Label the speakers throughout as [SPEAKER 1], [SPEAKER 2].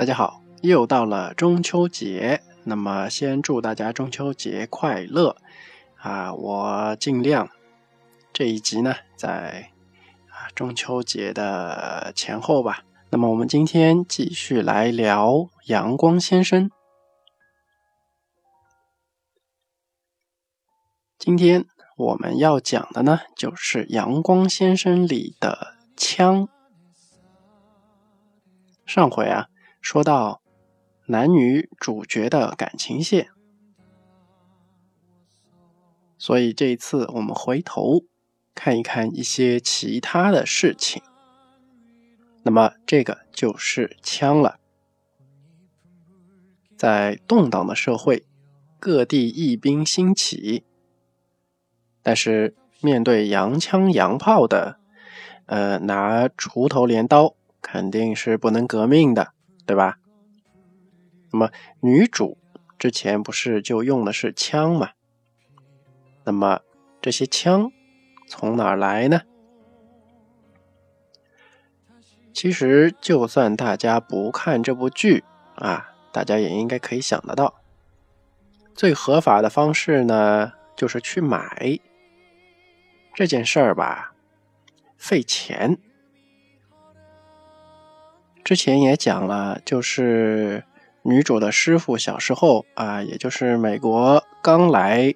[SPEAKER 1] 大家好，又到了中秋节，那么先祝大家中秋节快乐啊！我尽量这一集呢，在啊中秋节的前后吧。那么我们今天继续来聊阳光先生。今天我们要讲的呢，就是阳光先生里的枪。上回啊。说到男女主角的感情线，所以这一次我们回头看一看一些其他的事情。那么这个就是枪了。在动荡的社会，各地义兵兴起，但是面对洋枪洋炮的，呃，拿锄头镰刀肯定是不能革命的。对吧？那么女主之前不是就用的是枪吗？那么这些枪从哪来呢？其实就算大家不看这部剧啊，大家也应该可以想得到，最合法的方式呢，就是去买这件事儿吧，费钱。之前也讲了，就是女主的师傅小时候啊，也就是美国刚来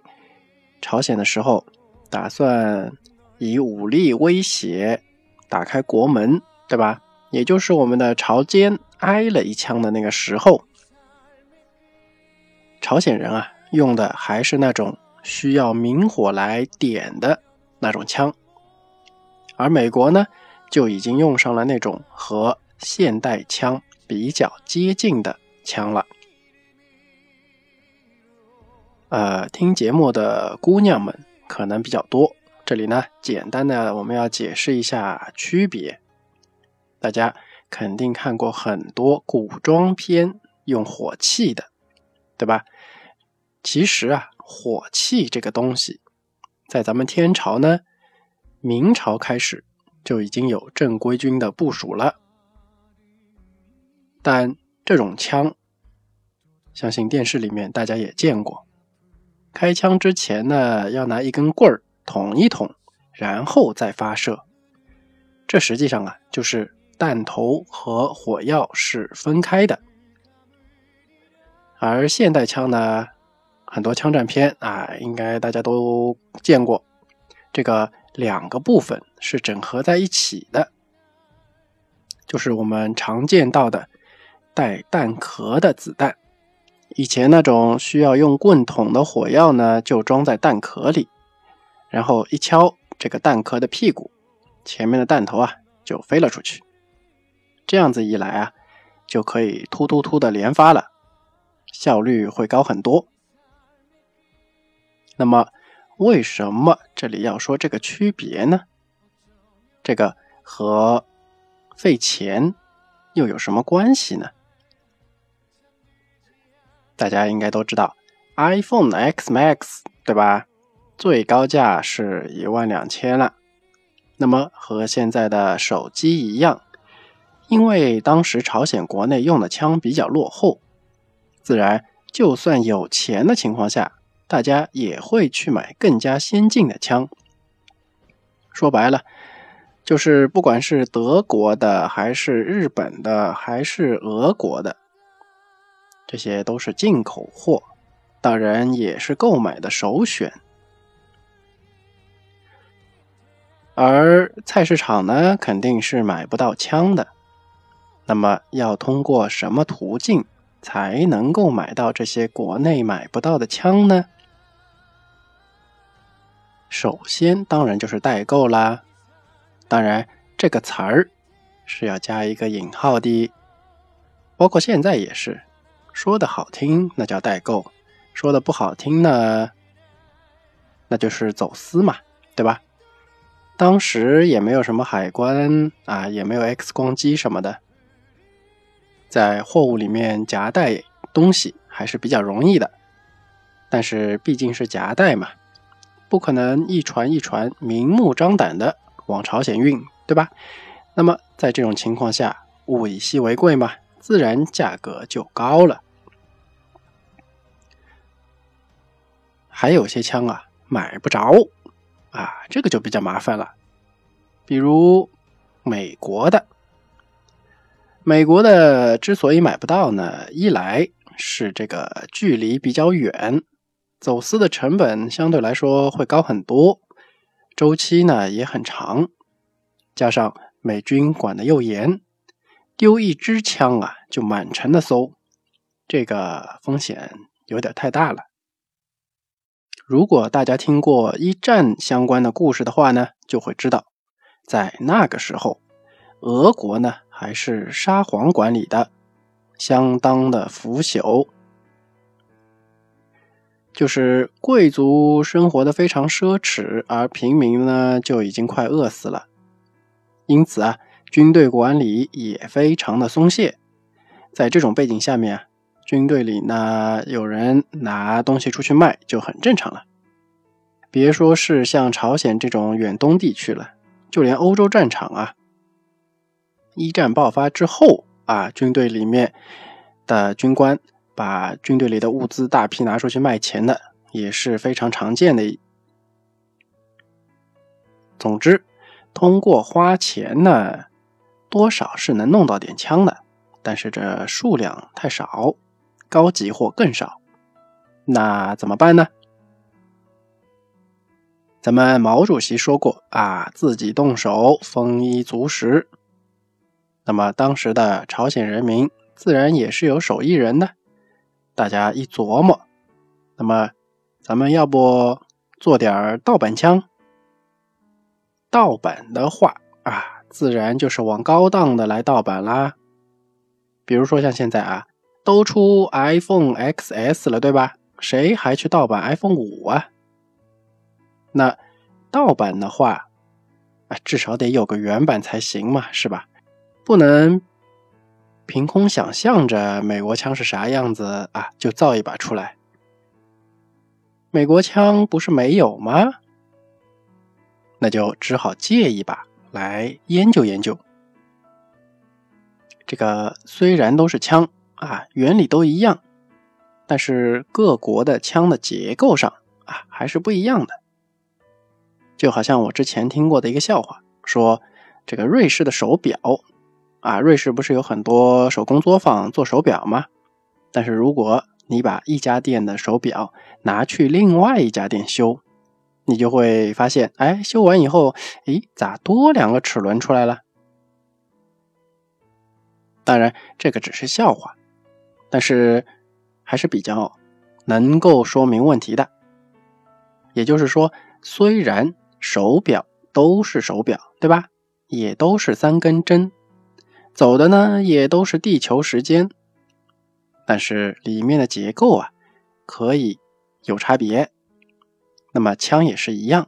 [SPEAKER 1] 朝鲜的时候，打算以武力威胁打开国门，对吧？也就是我们的朝间挨了一枪的那个时候，朝鲜人啊用的还是那种需要明火来点的那种枪，而美国呢就已经用上了那种和。现代枪比较接近的枪了。呃，听节目的姑娘们可能比较多，这里呢，简单的我们要解释一下区别。大家肯定看过很多古装片用火器的，对吧？其实啊，火器这个东西，在咱们天朝呢，明朝开始就已经有正规军的部署了。但这种枪，相信电视里面大家也见过。开枪之前呢，要拿一根棍儿捅一捅，然后再发射。这实际上啊，就是弹头和火药是分开的。而现代枪呢，很多枪战片啊，应该大家都见过，这个两个部分是整合在一起的，就是我们常见到的。带弹壳的子弹，以前那种需要用棍筒的火药呢，就装在弹壳里，然后一敲这个弹壳的屁股，前面的弹头啊就飞了出去。这样子一来啊，就可以突突突的连发了，效率会高很多。那么，为什么这里要说这个区别呢？这个和费钱又有什么关系呢？大家应该都知道，iPhone X Max 对吧？最高价是一万两千了。那么和现在的手机一样，因为当时朝鲜国内用的枪比较落后，自然就算有钱的情况下，大家也会去买更加先进的枪。说白了，就是不管是德国的，还是日本的，还是俄国的。这些都是进口货，当然也是购买的首选。而菜市场呢，肯定是买不到枪的。那么要通过什么途径才能够买到这些国内买不到的枪呢？首先，当然就是代购啦。当然，这个词儿是要加一个引号的，包括现在也是。说的好听，那叫代购；说的不好听呢，那就是走私嘛，对吧？当时也没有什么海关啊，也没有 X 光机什么的，在货物里面夹带东西还是比较容易的。但是毕竟是夹带嘛，不可能一船一船明目张胆的往朝鲜运，对吧？那么在这种情况下，物以稀为贵嘛。自然价格就高了。还有些枪啊，买不着啊，这个就比较麻烦了。比如美国的，美国的之所以买不到呢，一来是这个距离比较远，走私的成本相对来说会高很多，周期呢也很长，加上美军管的又严，丢一支枪啊就满城的搜，这个风险有点太大了。如果大家听过一战相关的故事的话呢，就会知道，在那个时候，俄国呢还是沙皇管理的，相当的腐朽，就是贵族生活的非常奢侈，而平民呢就已经快饿死了。因此啊，军队管理也非常的松懈。在这种背景下面。军队里呢，有人拿东西出去卖就很正常了。别说是像朝鲜这种远东地区了，就连欧洲战场啊，一战爆发之后啊，军队里面的军官把军队里的物资大批拿出去卖钱的也是非常常见的。总之，通过花钱呢，多少是能弄到点枪的，但是这数量太少。高级货更少，那怎么办呢？咱们毛主席说过啊，自己动手，丰衣足食。那么当时的朝鲜人民自然也是有手艺人的。大家一琢磨，那么咱们要不做点盗版枪？盗版的话啊，自然就是往高档的来盗版啦。比如说像现在啊。都出 iPhone XS 了，对吧？谁还去盗版 iPhone 五啊？那盗版的话，啊，至少得有个原版才行嘛，是吧？不能凭空想象着美国枪是啥样子啊，就造一把出来。美国枪不是没有吗？那就只好借一把来研究研究。这个虽然都是枪。啊，原理都一样，但是各国的枪的结构上啊还是不一样的。就好像我之前听过的一个笑话，说这个瑞士的手表啊，瑞士不是有很多手工作坊做手表吗？但是如果你把一家店的手表拿去另外一家店修，你就会发现，哎，修完以后，诶，咋多两个齿轮出来了？当然，这个只是笑话。但是还是比较能够说明问题的。也就是说，虽然手表都是手表，对吧？也都是三根针，走的呢也都是地球时间，但是里面的结构啊可以有差别。那么枪也是一样，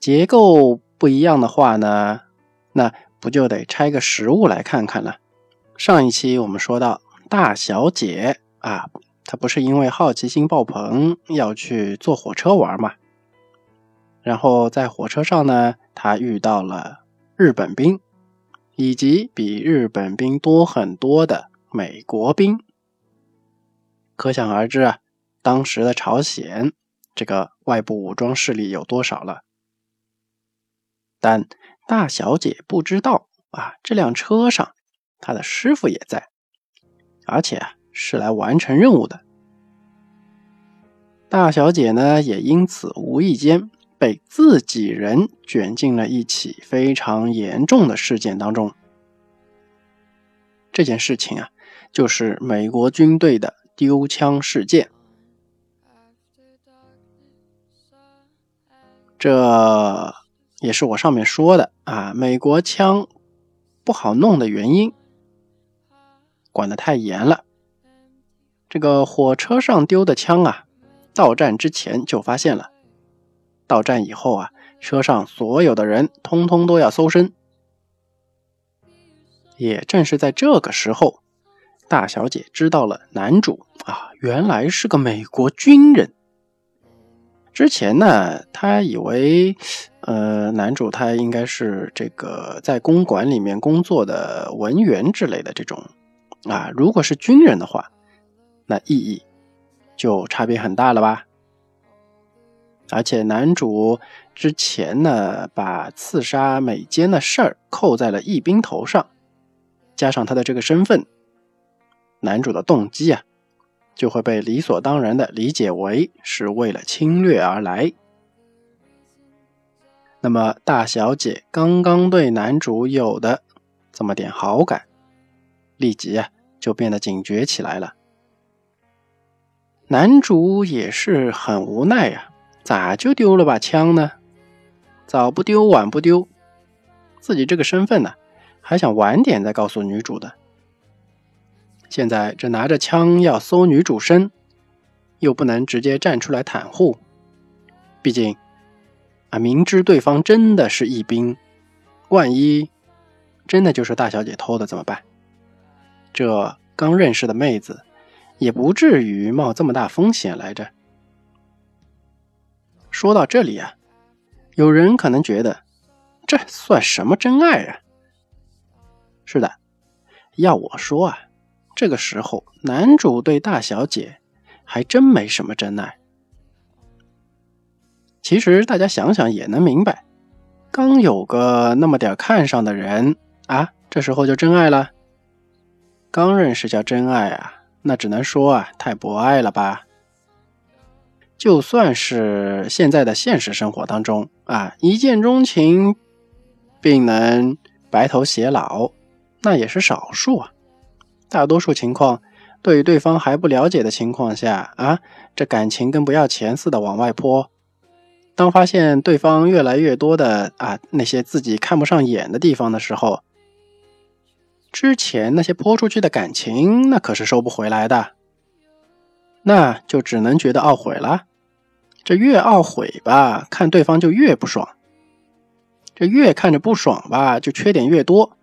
[SPEAKER 1] 结构不一样的话呢，那不就得拆个实物来看看了？上一期我们说到。大小姐啊，她不是因为好奇心爆棚要去坐火车玩嘛？然后在火车上呢，她遇到了日本兵，以及比日本兵多很多的美国兵。可想而知啊，当时的朝鲜这个外部武装势力有多少了。但大小姐不知道啊，这辆车上她的师傅也在。而且是来完成任务的。大小姐呢，也因此无意间被自己人卷进了一起非常严重的事件当中。这件事情啊，就是美国军队的丢枪事件。这也是我上面说的啊，美国枪不好弄的原因。管得太严了，这个火车上丢的枪啊，到站之前就发现了，到站以后啊，车上所有的人通通都要搜身。也正是在这个时候，大小姐知道了男主啊，原来是个美国军人。之前呢，她以为，呃，男主他应该是这个在公馆里面工作的文员之类的这种。啊，如果是军人的话，那意义就差别很大了吧？而且男主之前呢，把刺杀美监的事儿扣在了义兵头上，加上他的这个身份，男主的动机啊，就会被理所当然的理解为是为了侵略而来。那么大小姐刚刚对男主有的这么点好感，立即啊就变得警觉起来了。男主也是很无奈呀。咋就丢了把枪呢？早不丢，晚不丢，自己这个身份呢，还想晚点再告诉女主的。现在这拿着枪要搜女主身，又不能直接站出来袒护，毕竟啊，明知对方真的是义兵，万一真的就是大小姐偷的怎么办？这刚认识的妹子，也不至于冒这么大风险来着。说到这里啊，有人可能觉得这算什么真爱啊？是的，要我说啊，这个时候男主对大小姐还真没什么真爱。其实大家想想也能明白，刚有个那么点看上的人啊，这时候就真爱了？刚认识叫真爱啊？那只能说啊，太博爱了吧。就算是现在的现实生活当中啊，一见钟情并能白头偕老，那也是少数啊。大多数情况，对于对方还不了解的情况下啊，这感情跟不要钱似的往外泼。当发现对方越来越多的啊那些自己看不上眼的地方的时候，之前那些泼出去的感情，那可是收不回来的。那就只能觉得懊悔了，这越懊悔吧，看对方就越不爽；这越看着不爽吧，就缺点越多，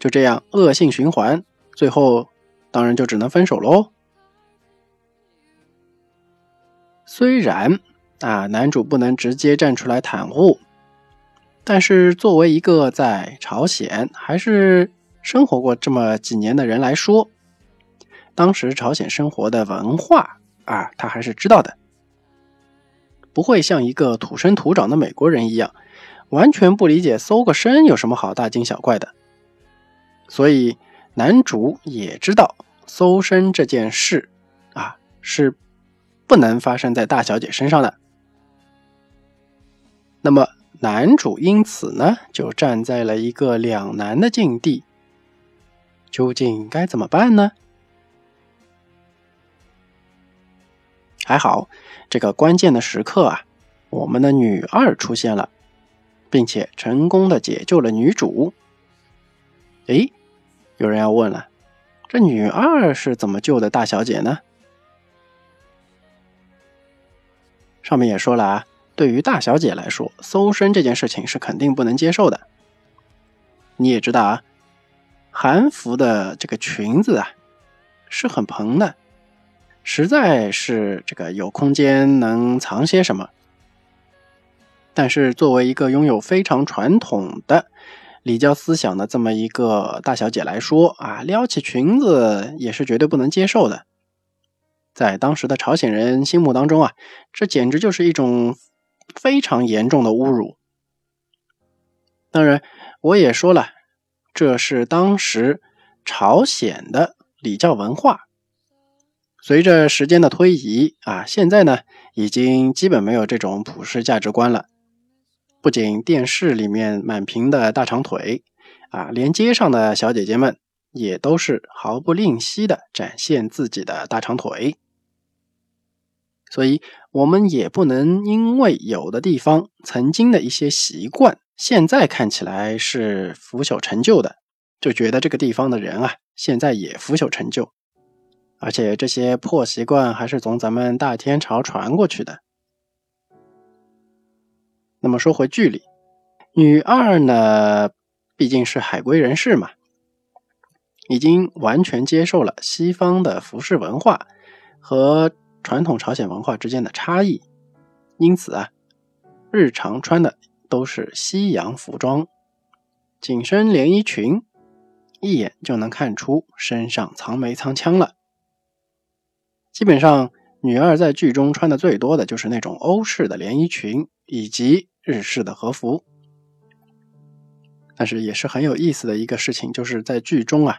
[SPEAKER 1] 就这样恶性循环，最后当然就只能分手喽。虽然啊，男主不能直接站出来袒护，但是作为一个在朝鲜还是生活过这么几年的人来说，当时朝鲜生活的文化啊，他还是知道的，不会像一个土生土长的美国人一样，完全不理解搜个身有什么好大惊小怪的。所以男主也知道搜身这件事啊，是不能发生在大小姐身上的。那么男主因此呢，就站在了一个两难的境地，究竟该怎么办呢？还好，这个关键的时刻啊，我们的女二出现了，并且成功的解救了女主。诶，有人要问了，这女二是怎么救的大小姐呢？上面也说了啊，对于大小姐来说，搜身这件事情是肯定不能接受的。你也知道啊，韩服的这个裙子啊，是很蓬的。实在是这个有空间能藏些什么，但是作为一个拥有非常传统的礼教思想的这么一个大小姐来说啊，撩起裙子也是绝对不能接受的。在当时的朝鲜人心目当中啊，这简直就是一种非常严重的侮辱。当然，我也说了，这是当时朝鲜的礼教文化。随着时间的推移啊，现在呢已经基本没有这种普世价值观了。不仅电视里面满屏的大长腿啊，连街上的小姐姐们也都是毫不吝惜的展现自己的大长腿。所以，我们也不能因为有的地方曾经的一些习惯，现在看起来是腐朽陈旧的，就觉得这个地方的人啊，现在也腐朽陈旧。而且这些破习惯还是从咱们大天朝传过去的。那么说回剧里，女二呢，毕竟是海归人士嘛，已经完全接受了西方的服饰文化和传统朝鲜文化之间的差异，因此啊，日常穿的都是西洋服装，紧身连衣裙，一眼就能看出身上藏没藏枪了。基本上，女二在剧中穿的最多的就是那种欧式的连衣裙以及日式的和服。但是也是很有意思的一个事情，就是在剧中啊，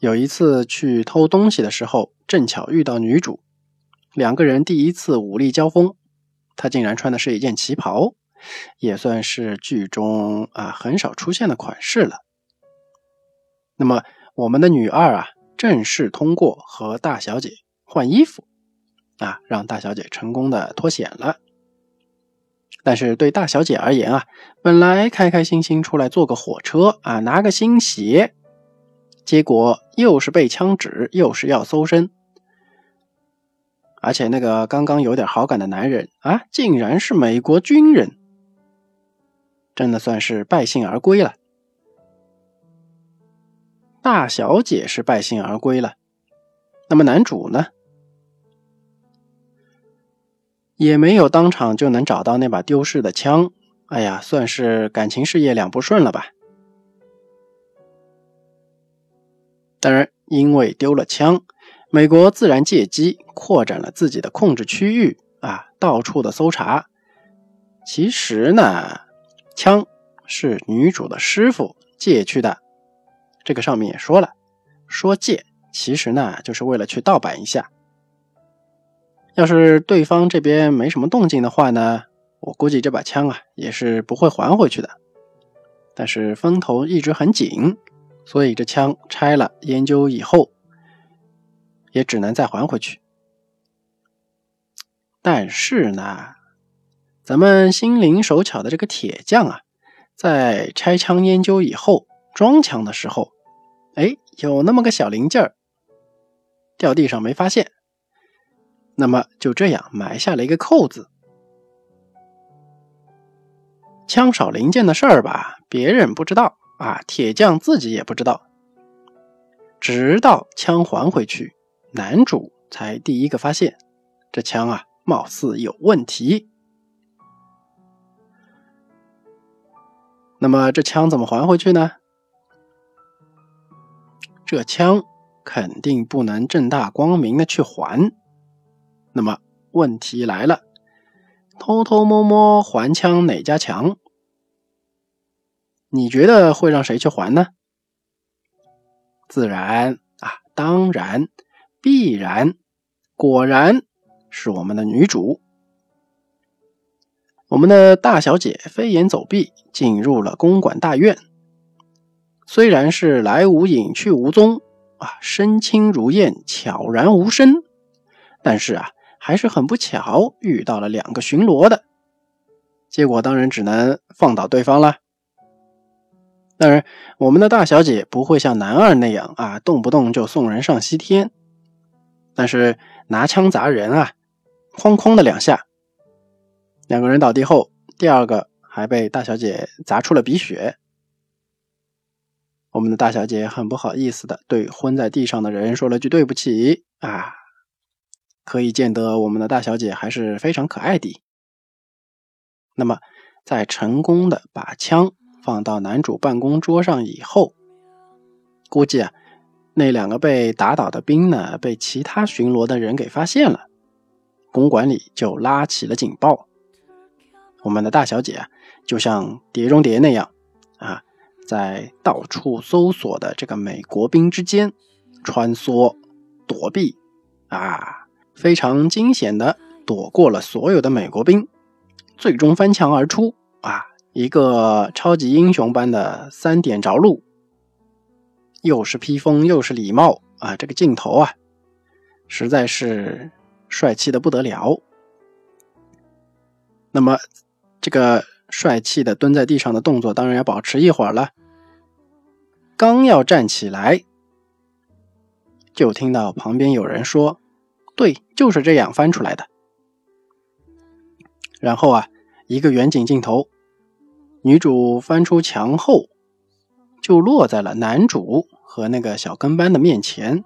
[SPEAKER 1] 有一次去偷东西的时候，正巧遇到女主，两个人第一次武力交锋，她竟然穿的是一件旗袍，也算是剧中啊很少出现的款式了。那么我们的女二啊，正式通过和大小姐换衣服，啊，让大小姐成功的脱险了。但是对大小姐而言啊，本来开开心心出来坐个火车啊，拿个新鞋，结果又是被枪指，又是要搜身，而且那个刚刚有点好感的男人啊，竟然是美国军人，真的算是败兴而归了。大小姐是败兴而归了，那么男主呢？也没有当场就能找到那把丢失的枪，哎呀，算是感情事业两不顺了吧。当然，因为丢了枪，美国自然借机扩展了自己的控制区域啊，到处的搜查。其实呢，枪是女主的师傅借去的。这个上面也说了，说借其实呢就是为了去盗版一下。要是对方这边没什么动静的话呢，我估计这把枪啊也是不会还回去的。但是风头一直很紧，所以这枪拆了研究以后，也只能再还回去。但是呢，咱们心灵手巧的这个铁匠啊，在拆枪研究以后装枪的时候。哎，有那么个小零件儿掉地上没发现，那么就这样埋下了一个扣子。枪少零件的事儿吧，别人不知道啊，铁匠自己也不知道。直到枪还回去，男主才第一个发现这枪啊，貌似有问题。那么这枪怎么还回去呢？这枪肯定不能正大光明的去还，那么问题来了，偷偷摸摸还枪哪家强？你觉得会让谁去还呢？自然啊，当然，必然，果然是我们的女主，我们的大小姐飞檐走壁进入了公馆大院。虽然是来无影去无踪啊，身轻如燕，悄然无声，但是啊，还是很不巧遇到了两个巡逻的，结果当然只能放倒对方了。当然，我们的大小姐不会像男二那样啊，动不动就送人上西天，但是拿枪砸人啊，哐哐的两下，两个人倒地后，第二个还被大小姐砸出了鼻血。我们的大小姐很不好意思的对昏在地上的人说了句对不起啊，可以见得我们的大小姐还是非常可爱的。那么，在成功的把枪放到男主办公桌上以后，估计啊，那两个被打倒的兵呢，被其他巡逻的人给发现了，公馆里就拉起了警报。我们的大小姐啊，就像碟中谍那样啊。在到处搜索的这个美国兵之间穿梭躲避，啊，非常惊险的躲过了所有的美国兵，最终翻墙而出，啊，一个超级英雄般的三点着陆，又是披风又是礼帽，啊，这个镜头啊，实在是帅气的不得了。那么这个。帅气的蹲在地上的动作，当然要保持一会儿了。刚要站起来，就听到旁边有人说：“对，就是这样翻出来的。”然后啊，一个远景镜头，女主翻出墙后，就落在了男主和那个小跟班的面前。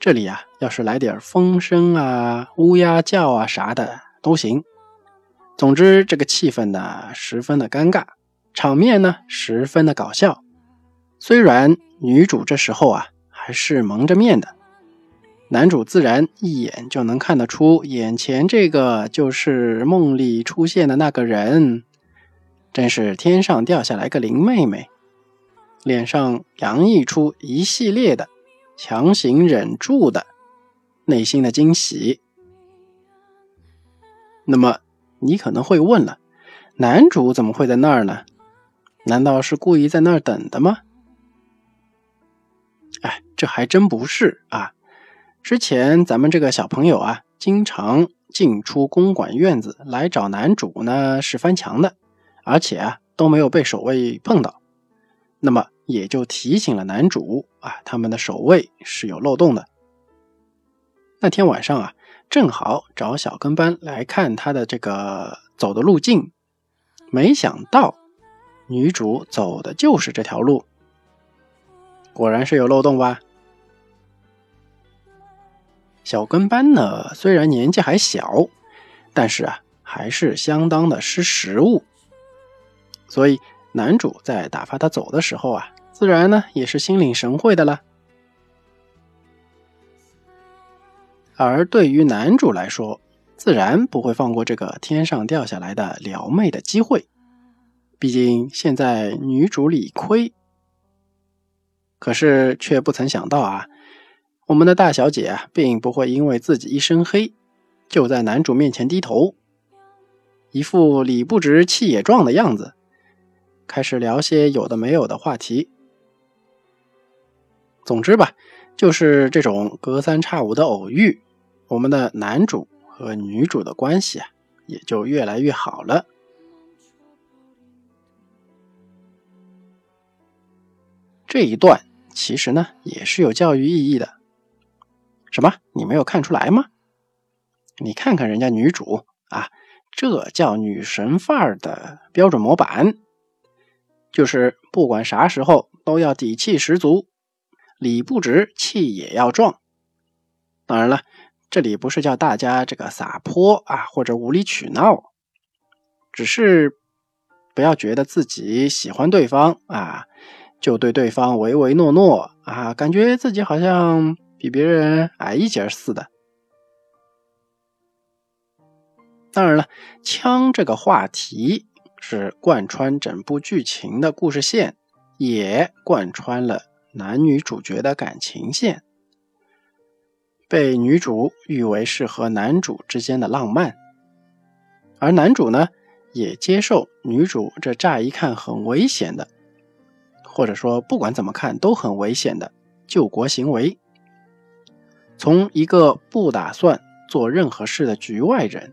[SPEAKER 1] 这里啊，要是来点风声啊、乌鸦叫啊啥的都行。总之，这个气氛呢十分的尴尬，场面呢十分的搞笑虽然女主这时候啊还是蒙着面的，男主自然一眼就能看得出，眼前这个就是梦里出现的那个人，真是天上掉下来个林妹妹，脸上洋溢出一系列的强行忍住的内心的惊喜。那么你可能会问了，男主怎么会在那儿呢？难道是故意在那儿等的吗？哎，这还真不是啊！之前咱们这个小朋友啊，经常进出公馆院子来找男主呢，是翻墙的，而且啊都没有被守卫碰到，那么也就提醒了男主啊，他们的守卫是有漏洞的。那天晚上啊，正好找小跟班来看他的这个走的路径，没想到。女主走的就是这条路，果然是有漏洞吧？小跟班呢，虽然年纪还小，但是啊，还是相当的识时务。所以男主在打发他走的时候啊，自然呢也是心领神会的了。而对于男主来说，自然不会放过这个天上掉下来的撩妹的机会。毕竟现在女主理亏，可是却不曾想到啊，我们的大小姐啊，并不会因为自己一身黑，就在男主面前低头，一副理不直气也壮的样子，开始聊些有的没有的话题。总之吧，就是这种隔三差五的偶遇，我们的男主和女主的关系啊，也就越来越好了。这一段其实呢也是有教育意义的。什么？你没有看出来吗？你看看人家女主啊，这叫女神范儿的标准模板，就是不管啥时候都要底气十足，理不直气也要壮。当然了，这里不是叫大家这个撒泼啊或者无理取闹，只是不要觉得自己喜欢对方啊。就对对方唯唯诺诺啊，感觉自己好像比别人矮一截似的。当然了，枪这个话题是贯穿整部剧情的故事线，也贯穿了男女主角的感情线，被女主誉为是和男主之间的浪漫，而男主呢，也接受女主这乍一看很危险的。或者说，不管怎么看都很危险的救国行为，从一个不打算做任何事的局外人，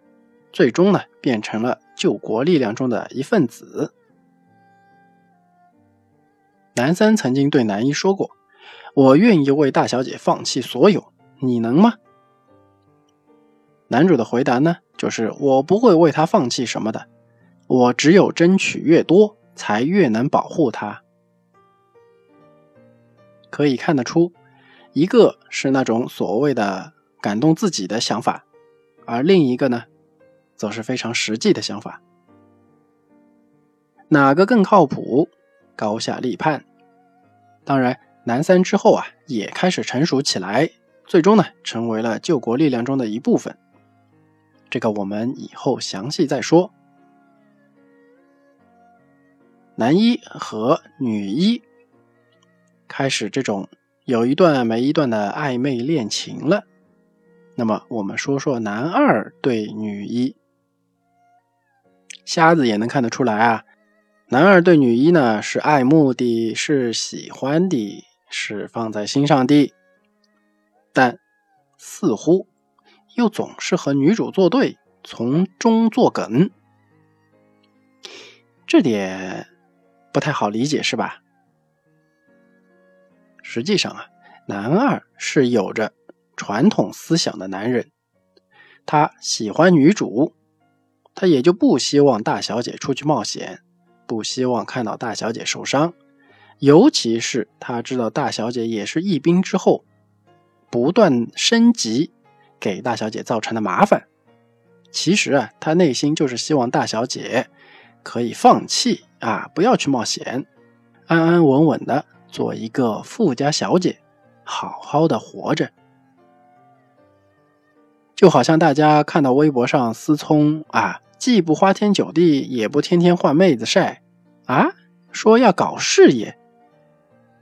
[SPEAKER 1] 最终呢变成了救国力量中的一份子。男三曾经对男一说过：“我愿意为大小姐放弃所有，你能吗？”男主的回答呢，就是：“我不会为她放弃什么的，我只有争取越多，才越能保护她。”可以看得出，一个是那种所谓的感动自己的想法，而另一个呢，则是非常实际的想法。哪个更靠谱？高下立判。当然，男三之后啊，也开始成熟起来，最终呢，成为了救国力量中的一部分。这个我们以后详细再说。男一和女一。开始这种有一段没一段的暧昧恋情了。那么我们说说男二对女一，瞎子也能看得出来啊。男二对女一呢是爱慕的，是喜欢的，是放在心上的，但似乎又总是和女主作对，从中作梗，这点不太好理解，是吧？实际上啊，男二是有着传统思想的男人，他喜欢女主，他也就不希望大小姐出去冒险，不希望看到大小姐受伤，尤其是他知道大小姐也是义兵之后，不断升级给大小姐造成的麻烦。其实啊，他内心就是希望大小姐可以放弃啊，不要去冒险，安安稳稳的。做一个富家小姐，好好的活着。就好像大家看到微博上思聪啊，既不花天酒地，也不天天换妹子晒，啊，说要搞事业。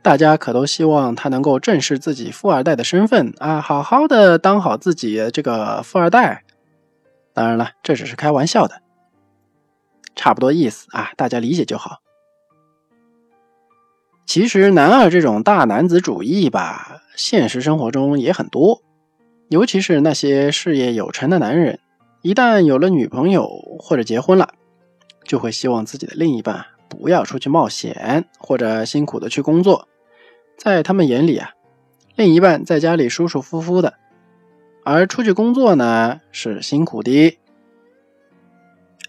[SPEAKER 1] 大家可都希望他能够正视自己富二代的身份啊，好好的当好自己这个富二代。当然了，这只是开玩笑的，差不多意思啊，大家理解就好。其实男二这种大男子主义吧，现实生活中也很多，尤其是那些事业有成的男人，一旦有了女朋友或者结婚了，就会希望自己的另一半不要出去冒险或者辛苦的去工作，在他们眼里啊，另一半在家里舒舒服服的，而出去工作呢是辛苦的，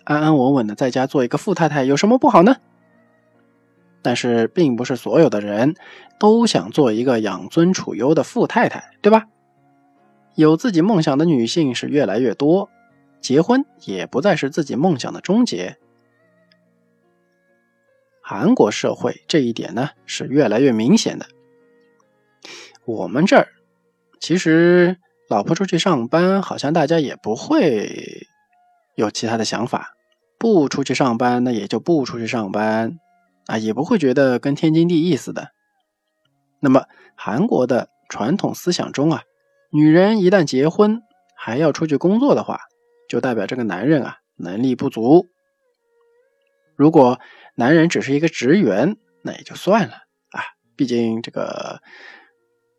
[SPEAKER 1] 安安稳稳的在家做一个富太太有什么不好呢？但是，并不是所有的人都想做一个养尊处优的富太太，对吧？有自己梦想的女性是越来越多，结婚也不再是自己梦想的终结。韩国社会这一点呢是越来越明显的。我们这儿其实，老婆出去上班，好像大家也不会有其他的想法。不出去上班，那也就不出去上班。啊，也不会觉得跟天经地义似的。那么，韩国的传统思想中啊，女人一旦结婚还要出去工作的话，就代表这个男人啊能力不足。如果男人只是一个职员，那也就算了啊，毕竟这个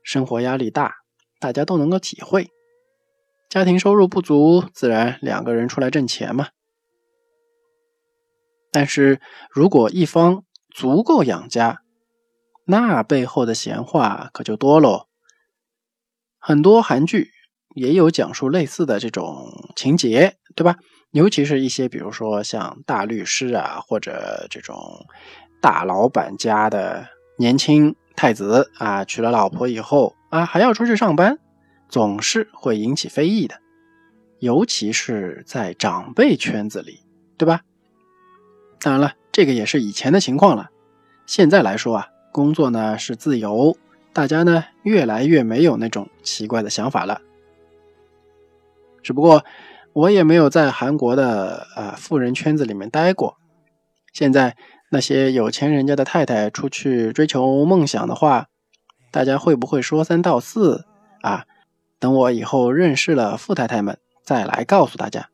[SPEAKER 1] 生活压力大，大家都能够体会。家庭收入不足，自然两个人出来挣钱嘛。但是如果一方，足够养家，那背后的闲话可就多喽。很多韩剧也有讲述类似的这种情节，对吧？尤其是一些，比如说像大律师啊，或者这种大老板家的年轻太子啊，娶了老婆以后啊，还要出去上班，总是会引起非议的。尤其是在长辈圈子里，对吧？当然了。这个也是以前的情况了，现在来说啊，工作呢是自由，大家呢越来越没有那种奇怪的想法了。只不过我也没有在韩国的呃富人圈子里面待过，现在那些有钱人家的太太出去追求梦想的话，大家会不会说三道四啊？等我以后认识了富太太们再来告诉大家。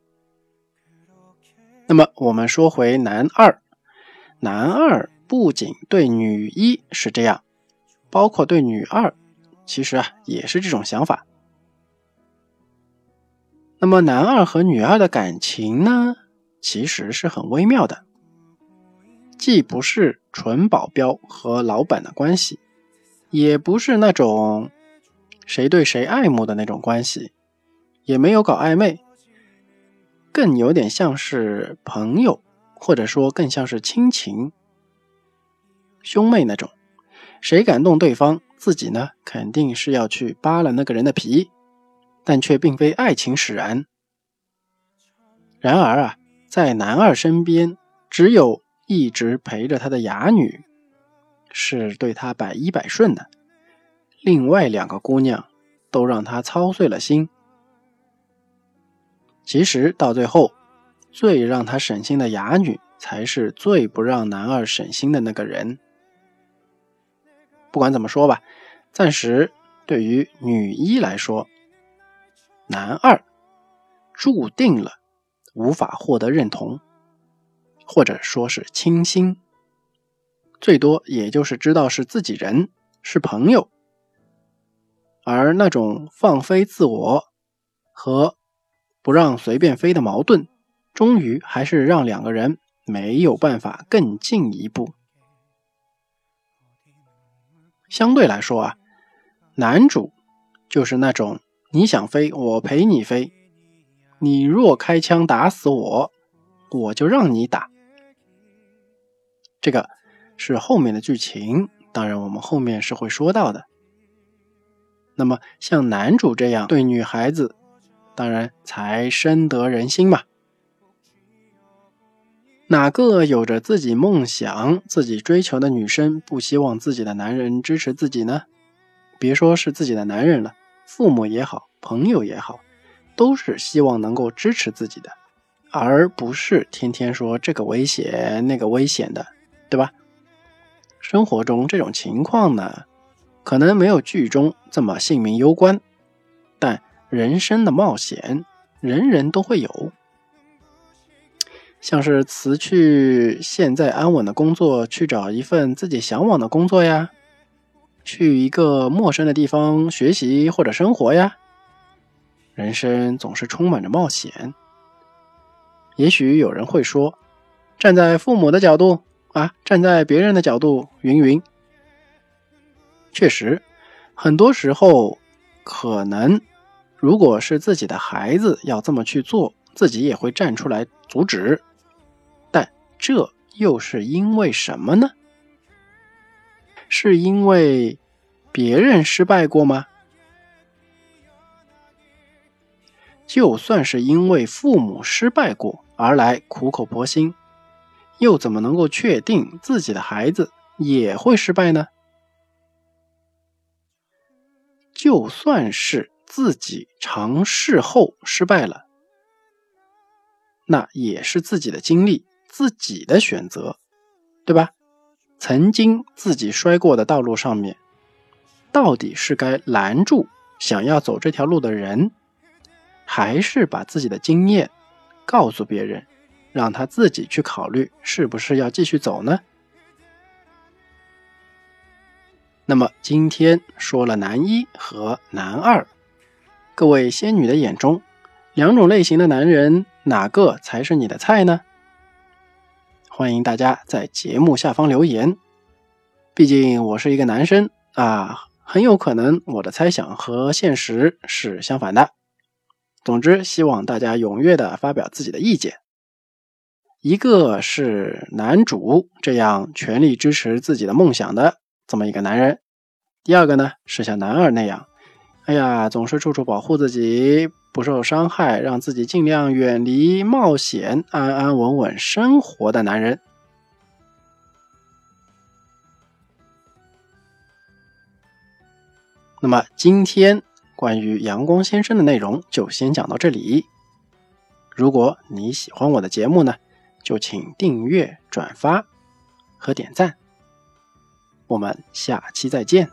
[SPEAKER 1] 那么我们说回男二。男二不仅对女一是这样，包括对女二，其实啊也是这种想法。那么男二和女二的感情呢，其实是很微妙的，既不是纯保镖和老板的关系，也不是那种谁对谁爱慕的那种关系，也没有搞暧昧，更有点像是朋友。或者说更像是亲情、兄妹那种，谁感动对方，自己呢肯定是要去扒了那个人的皮，但却并非爱情使然。然而啊，在男二身边，只有一直陪着他的哑女是对他百依百顺的，另外两个姑娘都让他操碎了心。其实到最后。最让他省心的哑女，才是最不让男二省心的那个人。不管怎么说吧，暂时对于女一来说，男二注定了无法获得认同，或者说是倾心，最多也就是知道是自己人，是朋友，而那种放飞自我和不让随便飞的矛盾。终于还是让两个人没有办法更进一步。相对来说啊，男主就是那种你想飞，我陪你飞；你若开枪打死我，我就让你打。这个是后面的剧情，当然我们后面是会说到的。那么像男主这样对女孩子，当然才深得人心嘛。哪个有着自己梦想、自己追求的女生不希望自己的男人支持自己呢？别说是自己的男人了，父母也好，朋友也好，都是希望能够支持自己的，而不是天天说这个危险、那个危险的，对吧？生活中这种情况呢，可能没有剧中这么性命攸关，但人生的冒险，人人都会有。像是辞去现在安稳的工作，去找一份自己向往的工作呀，去一个陌生的地方学习或者生活呀。人生总是充满着冒险。也许有人会说，站在父母的角度啊，站在别人的角度，云云。确实，很多时候可能，如果是自己的孩子要这么去做，自己也会站出来阻止。但这又是因为什么呢？是因为别人失败过吗？就算是因为父母失败过而来苦口婆心，又怎么能够确定自己的孩子也会失败呢？就算是自己尝试后失败了，那也是自己的经历。自己的选择，对吧？曾经自己摔过的道路上面，到底是该拦住想要走这条路的人，还是把自己的经验告诉别人，让他自己去考虑是不是要继续走呢？那么今天说了男一和男二，各位仙女的眼中，两种类型的男人，哪个才是你的菜呢？欢迎大家在节目下方留言。毕竟我是一个男生啊，很有可能我的猜想和现实是相反的。总之，希望大家踊跃的发表自己的意见。一个是男主这样全力支持自己的梦想的这么一个男人，第二个呢是像男二那样，哎呀，总是处处保护自己。不受伤害，让自己尽量远离冒险，安安稳稳生活的男人。那么，今天关于阳光先生的内容就先讲到这里。如果你喜欢我的节目呢，就请订阅、转发和点赞。我们下期再见。